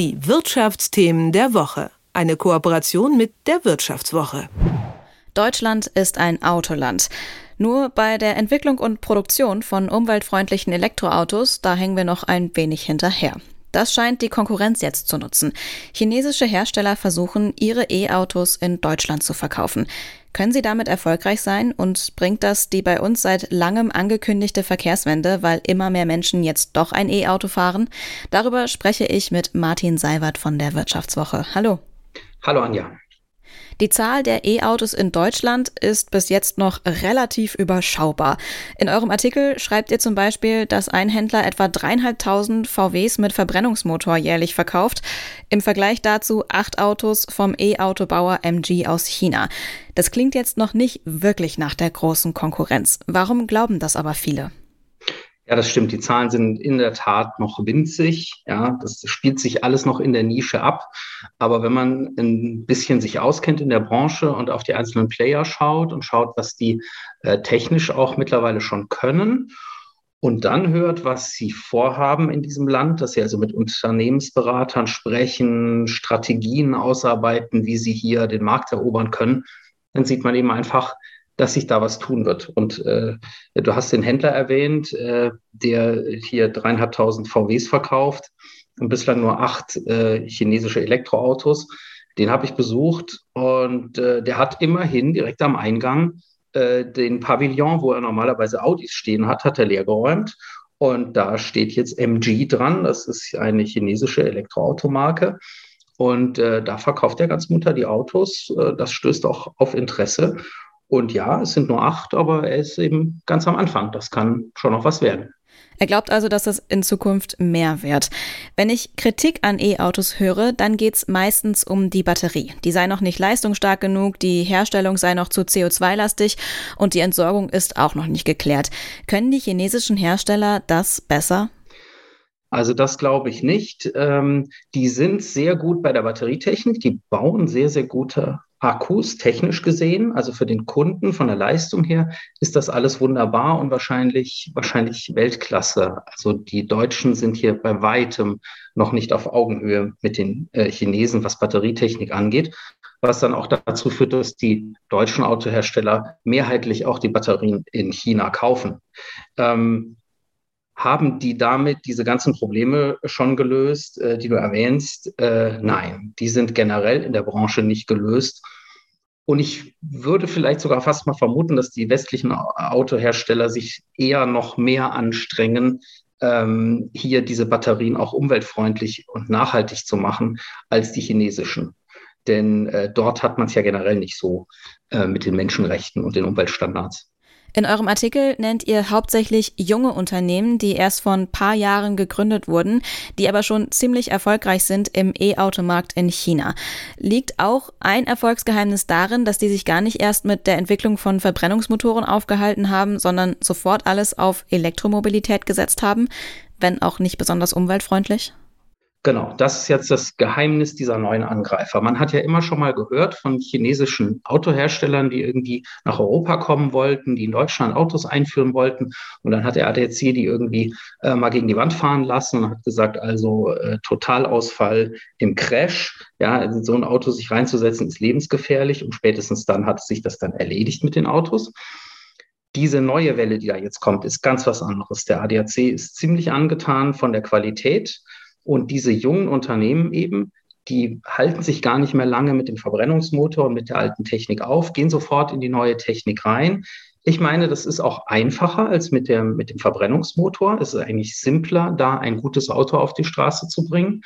Die Wirtschaftsthemen der Woche. Eine Kooperation mit der Wirtschaftswoche. Deutschland ist ein Autoland. Nur bei der Entwicklung und Produktion von umweltfreundlichen Elektroautos, da hängen wir noch ein wenig hinterher. Das scheint die Konkurrenz jetzt zu nutzen. Chinesische Hersteller versuchen, ihre E-Autos in Deutschland zu verkaufen. Können sie damit erfolgreich sein und bringt das die bei uns seit langem angekündigte Verkehrswende, weil immer mehr Menschen jetzt doch ein E-Auto fahren? Darüber spreche ich mit Martin Seiwert von der Wirtschaftswoche. Hallo. Hallo Anja. Die Zahl der E-Autos in Deutschland ist bis jetzt noch relativ überschaubar. In eurem Artikel schreibt ihr zum Beispiel, dass ein Händler etwa dreieinhalbtausend VWs mit Verbrennungsmotor jährlich verkauft. Im Vergleich dazu acht Autos vom E-Autobauer MG aus China. Das klingt jetzt noch nicht wirklich nach der großen Konkurrenz. Warum glauben das aber viele? Ja, das stimmt. Die Zahlen sind in der Tat noch winzig. Ja, das spielt sich alles noch in der Nische ab. Aber wenn man ein bisschen sich auskennt in der Branche und auf die einzelnen Player schaut und schaut, was die äh, technisch auch mittlerweile schon können und dann hört, was sie vorhaben in diesem Land, dass sie also mit Unternehmensberatern sprechen, Strategien ausarbeiten, wie sie hier den Markt erobern können, dann sieht man eben einfach, dass sich da was tun wird. Und äh, du hast den Händler erwähnt, äh, der hier dreieinhalbtausend VWs verkauft und bislang nur acht äh, chinesische Elektroautos. Den habe ich besucht und äh, der hat immerhin direkt am Eingang äh, den Pavillon, wo er normalerweise Audis stehen hat, hat er leergeräumt. Und da steht jetzt MG dran. Das ist eine chinesische Elektroautomarke. Und äh, da verkauft er ganz munter die Autos. Äh, das stößt auch auf Interesse. Und ja, es sind nur acht, aber er ist eben ganz am Anfang. Das kann schon noch was werden. Er glaubt also, dass das in Zukunft mehr wird. Wenn ich Kritik an E-Autos höre, dann geht es meistens um die Batterie. Die sei noch nicht leistungsstark genug, die Herstellung sei noch zu CO2-lastig und die Entsorgung ist auch noch nicht geklärt. Können die chinesischen Hersteller das besser? Also das glaube ich nicht. Ähm, die sind sehr gut bei der Batterietechnik. Die bauen sehr, sehr gute Akkus technisch gesehen, also für den Kunden von der Leistung her, ist das alles wunderbar und wahrscheinlich, wahrscheinlich Weltklasse. Also die Deutschen sind hier bei weitem noch nicht auf Augenhöhe mit den äh, Chinesen, was Batterietechnik angeht, was dann auch dazu führt, dass die deutschen Autohersteller mehrheitlich auch die Batterien in China kaufen. Ähm, haben die damit diese ganzen Probleme schon gelöst, äh, die du erwähnst? Äh, nein, die sind generell in der Branche nicht gelöst. Und ich würde vielleicht sogar fast mal vermuten, dass die westlichen Autohersteller sich eher noch mehr anstrengen, ähm, hier diese Batterien auch umweltfreundlich und nachhaltig zu machen, als die chinesischen. Denn äh, dort hat man es ja generell nicht so äh, mit den Menschenrechten und den Umweltstandards. In eurem Artikel nennt ihr hauptsächlich junge Unternehmen, die erst vor ein paar Jahren gegründet wurden, die aber schon ziemlich erfolgreich sind im E-Automarkt in China. Liegt auch ein Erfolgsgeheimnis darin, dass die sich gar nicht erst mit der Entwicklung von Verbrennungsmotoren aufgehalten haben, sondern sofort alles auf Elektromobilität gesetzt haben, wenn auch nicht besonders umweltfreundlich? Genau, das ist jetzt das Geheimnis dieser neuen Angreifer. Man hat ja immer schon mal gehört von chinesischen Autoherstellern, die irgendwie nach Europa kommen wollten, die in Deutschland Autos einführen wollten. Und dann hat der ADAC die irgendwie äh, mal gegen die Wand fahren lassen und hat gesagt, also äh, Totalausfall im Crash. Ja, in so ein Auto sich reinzusetzen ist lebensgefährlich und spätestens dann hat sich das dann erledigt mit den Autos. Diese neue Welle, die da jetzt kommt, ist ganz was anderes. Der ADAC ist ziemlich angetan von der Qualität und diese jungen Unternehmen eben, die halten sich gar nicht mehr lange mit dem Verbrennungsmotor und mit der alten Technik auf, gehen sofort in die neue Technik rein. Ich meine, das ist auch einfacher als mit, der, mit dem Verbrennungsmotor. Es ist eigentlich simpler, da ein gutes Auto auf die Straße zu bringen.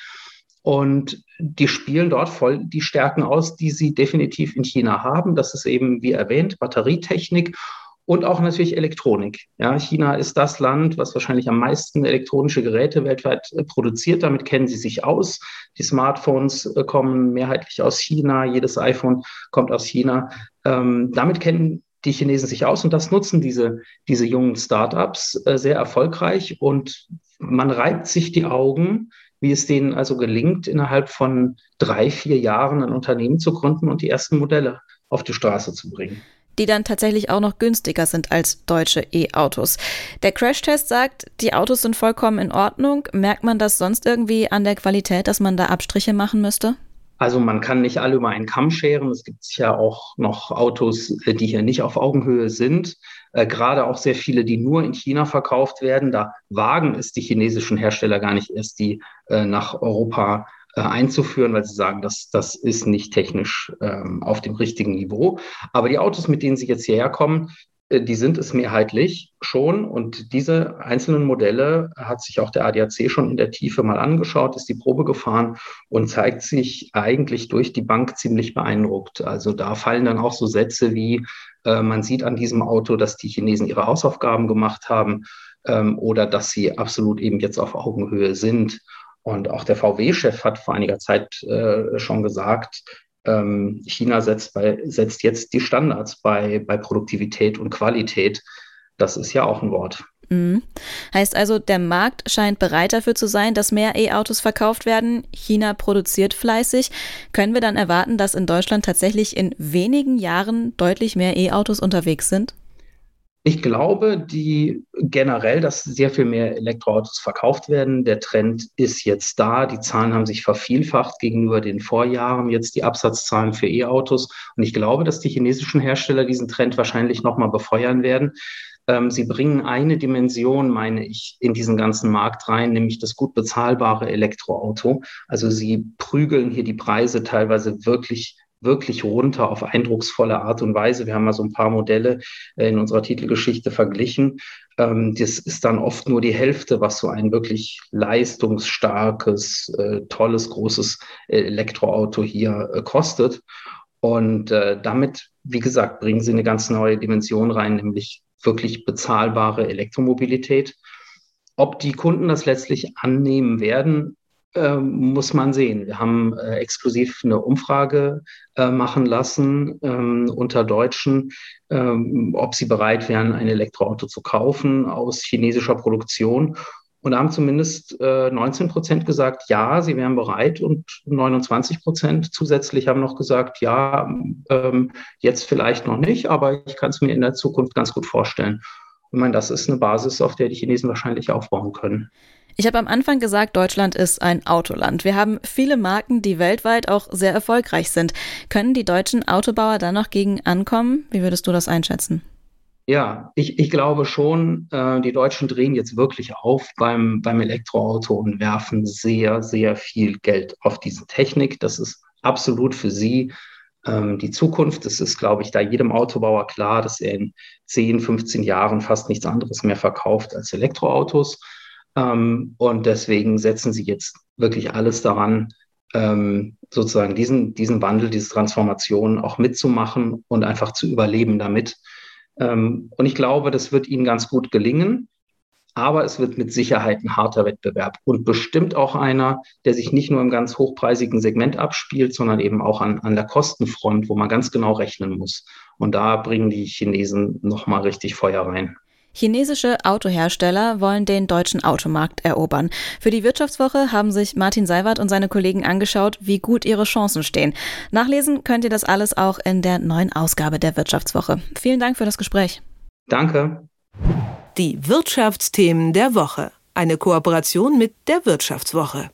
Und die spielen dort voll die Stärken aus, die sie definitiv in China haben. Das ist eben, wie erwähnt, Batterietechnik und auch natürlich Elektronik. Ja, China ist das Land, was wahrscheinlich am meisten elektronische Geräte weltweit äh, produziert. Damit kennen sie sich aus. Die Smartphones äh, kommen mehrheitlich aus China. Jedes iPhone kommt aus China. Ähm, damit kennen die Chinesen sich aus und das nutzen diese, diese jungen Startups äh, sehr erfolgreich und man reibt sich die Augen, wie es denen also gelingt, innerhalb von drei, vier Jahren ein Unternehmen zu gründen und die ersten Modelle auf die Straße zu bringen. Die dann tatsächlich auch noch günstiger sind als deutsche E-Autos. Der Crashtest sagt, die Autos sind vollkommen in Ordnung. Merkt man das sonst irgendwie an der Qualität, dass man da Abstriche machen müsste? Also man kann nicht alle über einen Kamm scheren. Es gibt ja auch noch Autos, äh, die hier nicht auf Augenhöhe sind. Äh, gerade auch sehr viele, die nur in China verkauft werden. Da wagen es die chinesischen Hersteller gar nicht erst, die äh, nach Europa äh, einzuführen, weil sie sagen, dass das ist nicht technisch ähm, auf dem richtigen Niveau. Aber die Autos, mit denen sie jetzt hierher kommen, äh, die sind es mehrheitlich schon. Und diese einzelnen Modelle hat sich auch der ADAC schon in der Tiefe mal angeschaut, ist die Probe gefahren und zeigt sich eigentlich durch die Bank ziemlich beeindruckt. Also da fallen dann auch so Sätze wie, äh, man sieht an diesem Auto, dass die Chinesen ihre Hausaufgaben gemacht haben ähm, oder dass sie absolut eben jetzt auf Augenhöhe sind. Und auch der VW-Chef hat vor einiger Zeit äh, schon gesagt, ähm, China setzt, bei, setzt jetzt die Standards bei, bei Produktivität und Qualität. Das ist ja auch ein Wort. Mhm. Heißt also, der Markt scheint bereit dafür zu sein, dass mehr E-Autos verkauft werden. China produziert fleißig. Können wir dann erwarten, dass in Deutschland tatsächlich in wenigen Jahren deutlich mehr E-Autos unterwegs sind? Ich glaube, die generell, dass sehr viel mehr Elektroautos verkauft werden. Der Trend ist jetzt da. Die Zahlen haben sich vervielfacht gegenüber den Vorjahren. Jetzt die Absatzzahlen für E-Autos. Und ich glaube, dass die chinesischen Hersteller diesen Trend wahrscheinlich nochmal befeuern werden. Ähm, sie bringen eine Dimension, meine ich, in diesen ganzen Markt rein, nämlich das gut bezahlbare Elektroauto. Also sie prügeln hier die Preise teilweise wirklich wirklich runter auf eindrucksvolle Art und Weise. Wir haben mal so ein paar Modelle äh, in unserer Titelgeschichte verglichen. Ähm, das ist dann oft nur die Hälfte, was so ein wirklich leistungsstarkes, äh, tolles, großes Elektroauto hier äh, kostet. Und damit, wie gesagt, bringen sie eine ganz neue Dimension rein, nämlich wirklich bezahlbare Elektromobilität. Ob die Kunden das letztlich annehmen werden, muss man sehen. Wir haben äh, exklusiv eine Umfrage äh, machen lassen ähm, unter Deutschen, ähm, ob sie bereit wären, ein Elektroauto zu kaufen aus chinesischer Produktion. Und haben zumindest äh, 19 Prozent gesagt, ja, sie wären bereit und 29 Prozent zusätzlich haben noch gesagt, ja, ähm, jetzt vielleicht noch nicht, aber ich kann es mir in der Zukunft ganz gut vorstellen. Ich meine, das ist eine Basis, auf der die Chinesen wahrscheinlich aufbauen können. Ich habe am Anfang gesagt, Deutschland ist ein Autoland. Wir haben viele Marken, die weltweit auch sehr erfolgreich sind. Können die deutschen Autobauer da noch gegen ankommen? Wie würdest du das einschätzen? Ja, ich, ich glaube schon, äh, die Deutschen drehen jetzt wirklich auf beim, beim Elektroauto und werfen sehr, sehr viel Geld auf diese Technik. Das ist absolut für sie ähm, die Zukunft. Es ist, glaube ich, da jedem Autobauer klar, dass er in 10, 15 Jahren fast nichts anderes mehr verkauft als Elektroautos. Ähm, und deswegen setzen sie jetzt wirklich alles daran, ähm, sozusagen diesen, diesen Wandel, diese Transformation auch mitzumachen und einfach zu überleben damit. Ähm, und ich glaube, das wird ihnen ganz gut gelingen. Aber es wird mit Sicherheit ein harter Wettbewerb und bestimmt auch einer, der sich nicht nur im ganz hochpreisigen Segment abspielt, sondern eben auch an, an der Kostenfront, wo man ganz genau rechnen muss. Und da bringen die Chinesen nochmal richtig Feuer rein. Chinesische Autohersteller wollen den deutschen Automarkt erobern. Für die Wirtschaftswoche haben sich Martin Seiwert und seine Kollegen angeschaut, wie gut ihre Chancen stehen. Nachlesen könnt ihr das alles auch in der neuen Ausgabe der Wirtschaftswoche. Vielen Dank für das Gespräch. Danke. Die Wirtschaftsthemen der Woche. Eine Kooperation mit der Wirtschaftswoche.